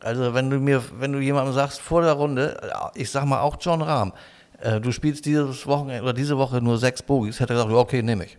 Also wenn du mir, wenn du jemandem sagst vor der Runde, äh, ich sag mal auch John Rahm, äh, du spielst dieses Wochenende oder diese Woche nur sechs Bogies, hätte er gesagt, okay, nehme ich.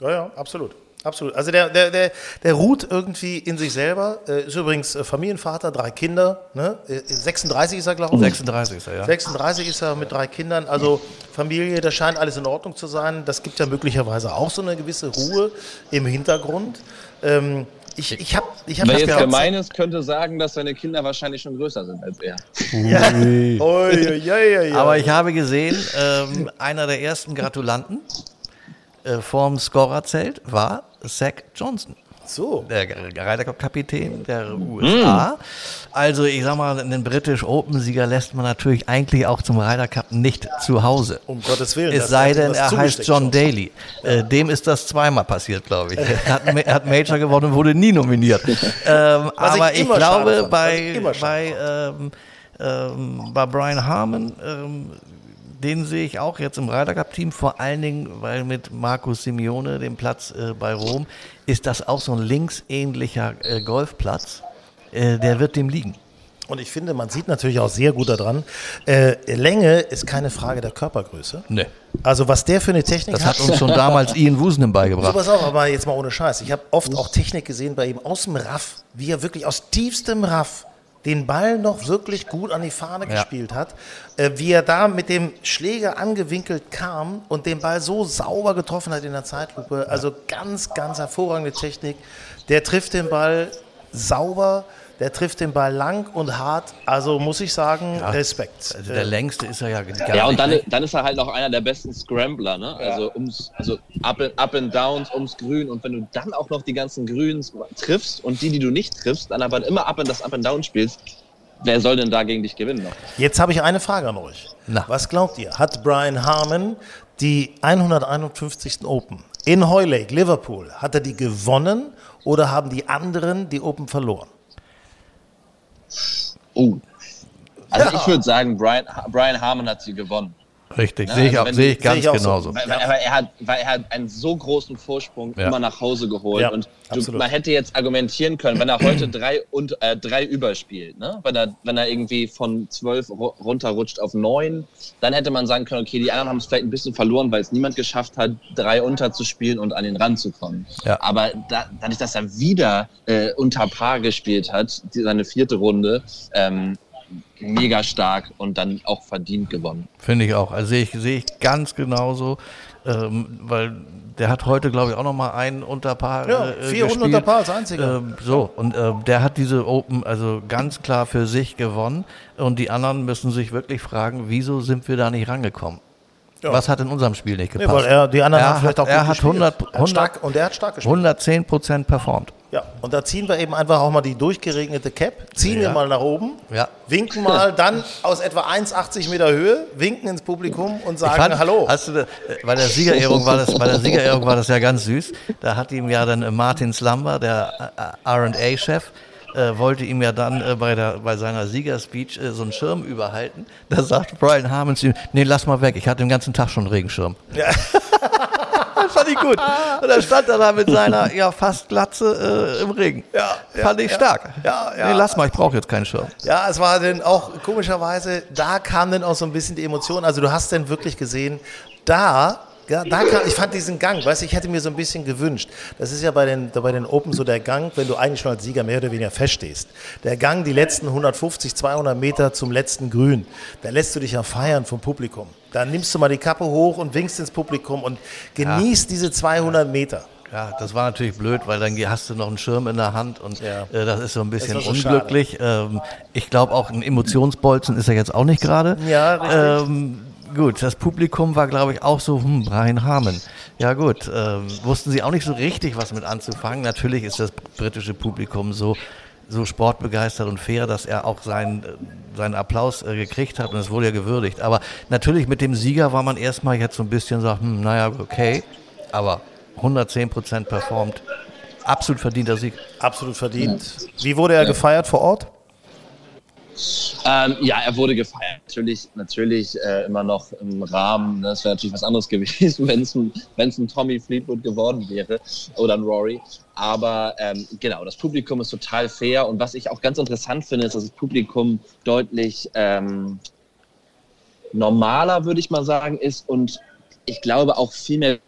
Ja, ja, absolut. Absolut. Also der, der, der, der ruht irgendwie in sich selber. Äh, ist übrigens äh, Familienvater, drei Kinder. Ne? Äh, 36 ist er, glaube ich. 36 ist er, ja. 36 ist er mit drei Kindern, also Familie, da scheint alles in Ordnung zu sein. Das gibt ja möglicherweise auch so eine gewisse Ruhe im Hintergrund. Ähm, ich ich habe ich hab Wer das jetzt gemein ist, könnte sagen, dass seine Kinder wahrscheinlich schon größer sind als er. Ui, ui, ui, ui. Aber ich habe gesehen, ähm, einer der ersten Gratulanten äh, vorm Scorerzelt war Zach Johnson. so. Der Ryder Cup Kapitän der USA. Also ich sag mal, einen British Open Sieger lässt man natürlich eigentlich auch zum Ryder Cup nicht zu Hause. Um Gottes Willen. Es sei denn, er heißt John. Daly. Äh, dem ist das zweimal passiert, glaube ich. Er [laughs] hat, hat Major gewonnen und wurde nie nominiert. [laughs] Ähm, ich aber ich, schade glaube, ich bei, bei, ähm, ähm, bei Brian Harmon, ähm, den sehe ich auch jetzt im Ryder Cup Team, vor allen Dingen, weil mit Markus Simeone, dem Platz äh, bei Rom, ist das auch so ein linksähnlicher äh, Golfplatz. Äh, der wird dem liegen. Und ich finde, man sieht natürlich auch sehr gut daran, äh, Länge ist keine Frage der Körpergröße. Nee. Also was der für eine Technik Das hat uns schon damals Ian Wusenem So, beigebracht. pass auf, aber jetzt mal ohne Scheiß. Ich habe oft auch Technik gesehen bei ihm aus dem Raff, wie er wirklich aus tiefstem Raff den Ball noch wirklich gut an die Fahne Ja. gespielt hat, äh, wie er da mit dem Schläger angewinkelt kam und den Ball so sauber getroffen hat in der Zeitlupe. Also ganz, ganz hervorragende Technik. Der trifft den Ball sauber, der trifft den Ball lang und hart. Also muss ich sagen, Respekt. Also der längste ist er ja gar Ja, und dann, ne? dann ist er halt noch einer der besten Scrambler, ne? Also ums, also up and, up and downs ums Grün. Und wenn du dann auch noch die ganzen Grüns triffst und die, die du nicht triffst, dann aber immer up and das Up and Down spielst, wer soll denn da gegen dich gewinnen noch? Jetzt habe ich eine Frage an euch. Na. Was glaubt ihr? Hat Brian Harmon die 151. Open in Hoylake, Liverpool, hat er die gewonnen oder haben die anderen die Open verloren? Oh. Also Ja. ich würde sagen, Brian, Brian Harmon hat sie gewonnen. Richtig, Ja, sehe ich, also die- ich ganz sehe ich auch so. genauso. Weil, weil, weil, er hat, weil er hat einen so großen Vorsprung Ja. immer nach Hause geholt. Ja, und du, man hätte jetzt argumentieren können, wenn er heute [clears throat] drei, und, äh, drei überspielt, ne? wenn, er, wenn er irgendwie von zwölf ru- runterrutscht auf neun, dann hätte man sagen können, okay, die anderen haben es vielleicht ein bisschen verloren, weil es niemand geschafft hat, drei unterzuspielen und an den Rand zu kommen. Ja. Aber da, dadurch, dass er wieder äh, unter Paar gespielt hat, die, seine vierte Runde, ähm, mega stark und dann auch verdient gewonnen. Finde ich auch. Also sehe ich, sehe ich ganz genauso, ähm, weil der hat heute, glaube ich, auch noch mal einen Unterpaar Ja, äh, vier Runden gespielt. unter Paar als einziger. Ähm, so, und ähm, der hat diese Open also ganz klar für sich gewonnen. Und die anderen müssen sich wirklich fragen, wieso sind wir da nicht rangekommen? Was hat in unserem Spiel nicht Nee, gepasst? weil er, die anderen Er haben vielleicht hat- auch er hat gespielt. 100 Er hat stark, und er hat stark gespielt. 110 Prozent performt. Ja, und da ziehen wir eben einfach auch mal die durchgeregnete Cap, ziehen wir Ja. mal nach oben, Ja. winken mal [laughs] dann aus etwa 1,80 Meter Höhe, winken ins Publikum und sagen fand, Hallo. Hast du, bei der Siegerehrung war das, bei der Siegerehrung war das ja ganz süß. Da hat ihm ja dann Martin Slumber, der R&A-Chef, äh, wollte ihm ja dann äh, bei, der, bei seiner Siegerspeech äh, so einen Schirm überhalten. Da sagt Brian Harmon zu ihm, nee, lass mal weg, ich hatte den ganzen Tag schon einen Regenschirm. [laughs] das fand ich gut. Und da stand er da mit seiner ja fast Glatze äh, im Regen. Ja, ja, fand ich ja. stark. Ja, ja. Nee, lass mal, ich brauche jetzt keinen Schirm. Ja, es war dann auch komischerweise, da kam dann auch so ein bisschen die Emotion. Also du hast dann wirklich gesehen, da, ja, da kam, ich fand diesen Gang, weißt du, ich hätte mir so ein bisschen gewünscht. Das ist ja bei den, bei den Open so der Gang, wenn du eigentlich schon als Sieger mehr oder weniger feststehst. Der Gang, die letzten 150, 200 Meter zum letzten Grün, da lässt du dich ja feiern vom Publikum. Da nimmst du mal die Kappe hoch und winkst ins Publikum und genießt diese 200 Meter. Ja, das war natürlich blöd, weil dann hast du noch einen Schirm in der Hand und Ja. äh, das ist so ein bisschen so unglücklich. Ähm, ich glaube auch ein Emotionsbolzen ist er jetzt auch nicht gerade. Ja, richtig. Ähm, gut, das Publikum war glaube ich auch so, hm, Brian Harmon. Ja gut, ähm, wussten sie auch nicht so richtig was mit anzufangen. Natürlich ist das britische Publikum so so sportbegeistert und fair, dass er auch seinen, äh, seinen Applaus äh, gekriegt hat und es wurde ja gewürdigt. Aber natürlich mit dem Sieger war man erstmal jetzt so ein bisschen so, hm, naja, okay, aber 110 Prozent performt. Absolut verdienter Sieg. Absolut verdient. Wie wurde er gefeiert vor Ort? Ähm, ja, er wurde gefeiert. Natürlich, natürlich äh, immer noch im Rahmen. Ne? Das wäre natürlich was anderes [laughs] gewesen, wenn es ein, ein Tommy Fleetwood geworden wäre oder ein Rory. Aber ähm, genau, das Publikum ist total fair. Und was ich auch ganz interessant finde, ist, dass das Publikum deutlich ähm, normaler, würde ich mal sagen, ist und ich glaube auch viel mehr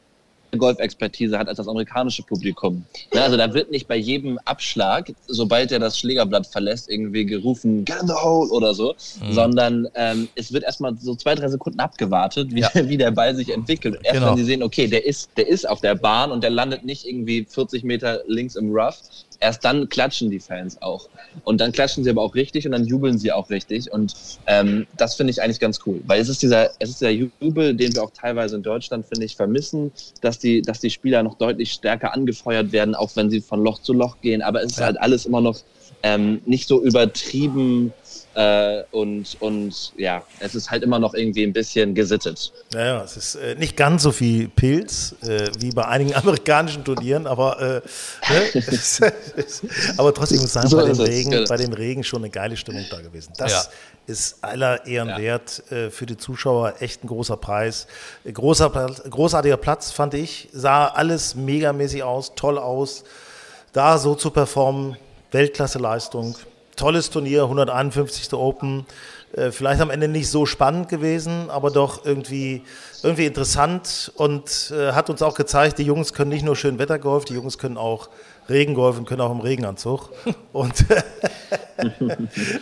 Golfexpertise hat als das amerikanische Publikum. Ja, also da wird nicht bei jedem Abschlag, sobald er das Schlägerblatt verlässt, irgendwie gerufen, get in the hole oder so, sondern ähm, es wird erstmal so zwei, drei Sekunden abgewartet, wie, Ja. [laughs] wie der Ball sich entwickelt. Erst Genau. wenn sie sehen, okay, der ist, der ist auf der Bahn und der landet nicht irgendwie 40 Meter links im Rough, erst dann klatschen die Fans auch. Und dann klatschen sie aber auch richtig und dann jubeln sie auch richtig. Und ähm, das finde ich eigentlich ganz cool. Weil es ist dieser, es ist dieser Jubel, den wir auch teilweise in Deutschland, finde ich, vermissen, dass die, dass die Spieler noch deutlich stärker angefeuert werden, auch wenn sie von Loch zu Loch gehen. Aber es ist halt alles immer noch ähm, nicht so übertrieben äh, und, und ja, es ist halt immer noch irgendwie ein bisschen gesittet. Naja, es ist äh, nicht ganz so viel Pilz äh, wie bei einigen [laughs] amerikanischen Turnieren, aber, äh, ne? [laughs] Aber trotzdem muss ich sagen, So bei, dem ist es, Regen, genau. bei dem Regen schon eine geile Stimmung da gewesen. Das Ja. ist aller Ehren wert äh, für die Zuschauer, echt ein großer Preis. Großer, großartiger Platz, fand ich. Sah alles megamäßig aus, toll aus. Da so zu performen, Weltklasse-Leistung. Tolles Turnier, 151. Open. Äh, vielleicht am Ende nicht so spannend gewesen, aber doch irgendwie, irgendwie interessant und äh, hat uns auch gezeigt, die Jungs können nicht nur schön Wettergolf, die Jungs können auch Regengolfen können auch im Regenanzug. [laughs] Und [laughs]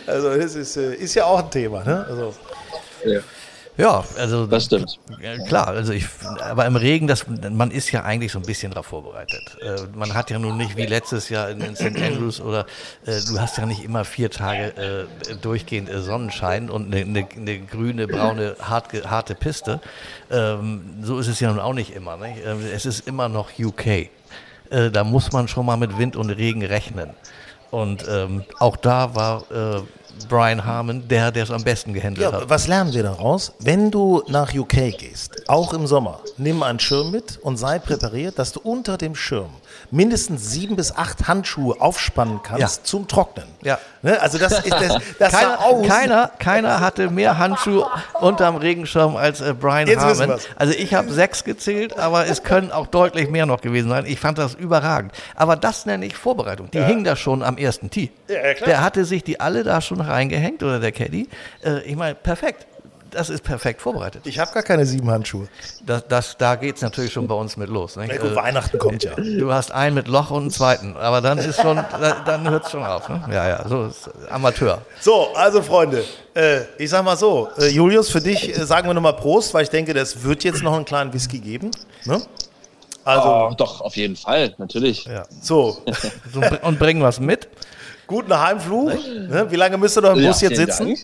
also das ist, äh, ist ja auch ein Thema. Ne? Also, Ja, also Das stimmt. Ja, klar, also ich, aber im Regen, das, man ist ja eigentlich so ein bisschen darauf vorbereitet. Äh, man hat ja nun nicht wie letztes Jahr in, in St. Andrews oder äh, du hast ja nicht immer vier Tage äh, durchgehend äh, Sonnenschein und eine, eine, eine grüne, braune, hart, harte Piste. Ähm, so ist es ja nun auch nicht immer. Nicht? Ähm, es ist immer noch UK. Äh, da muss man schon mal mit Wind und Regen rechnen. Und ähm, auch da war äh, Brian Harmon der, der es am besten gehandelt ja, hat. was lernen wir daraus? Wenn du nach UK gehst, auch im Sommer, nimm einen Schirm mit und sei präpariert, dass du unter dem Schirm mindestens sieben bis acht Handschuhe aufspannen kannst Ja. zum Trocknen. Ja. Ne? Also das, ist, das, das keiner, keiner, keiner hatte mehr Handschuhe unterm Regenschirm als äh, Brian Jetzt Harmon. Also ich habe sechs gezählt, aber es können auch deutlich mehr noch gewesen sein. Ich fand das überragend. Aber das nenne ich Vorbereitung. Die hing da schon am ersten Tee. Ja, ja, klar. Der hatte sich die alle da schon reingehängt oder der Caddy. Äh, ich meine, perfekt. Das ist perfekt vorbereitet. Ich habe gar keine sieben Handschuhe. Das, das, da geht es natürlich schon bei uns mit los. Nicht? Ja, gut, Äh, Weihnachten kommt ja. Du hast einen mit Loch und einen zweiten, aber dann ist schon, da- dann hört es schon auf. Ne? Ja, ja, so ist Amateur. So, also Freunde, äh, ich sag mal so, äh, Julius, für dich äh, sagen wir nochmal Prost, weil ich denke, das wird jetzt noch einen kleinen Whisky geben. Ne? Also, Oh, doch, auf jeden Fall, natürlich. Ja. so, und bringen was mit. guten Heimflug. Ne? Wie lange müsst ihr noch im Ja, Bus jetzt sitzen? Dank.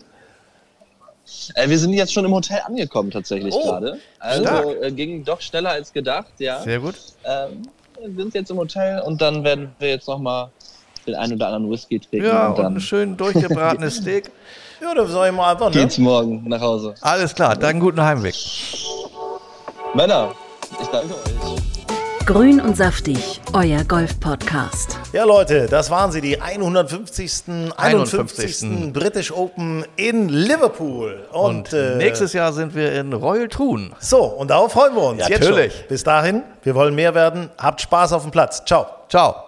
Äh, wir sind jetzt schon im Hotel angekommen, tatsächlich Oh, gerade. Also äh, ging doch schneller als gedacht, ja. Sehr gut. Ähm, wir sind jetzt im Hotel und dann werden wir jetzt nochmal den einen oder anderen Whisky trinken Ja, und und dann ein schön durchgebratenes [laughs] Steak. Ja, da sag ich mal einfach, ne? geht's morgen nach Hause. Alles klar, dann guten Heimweg. Männer, ich danke euch. Grün und saftig, euer Golf-Podcast. Ja, Leute, das waren sie, die 150. 51. 51. British Open in Liverpool. Und, Und äh, nächstes Jahr sind wir in Royal Thun. so, und darauf freuen wir uns. Ja, jetzt schon. natürlich. Bis dahin, wir wollen mehr werden. Habt Spaß auf dem Platz. Ciao. Ciao.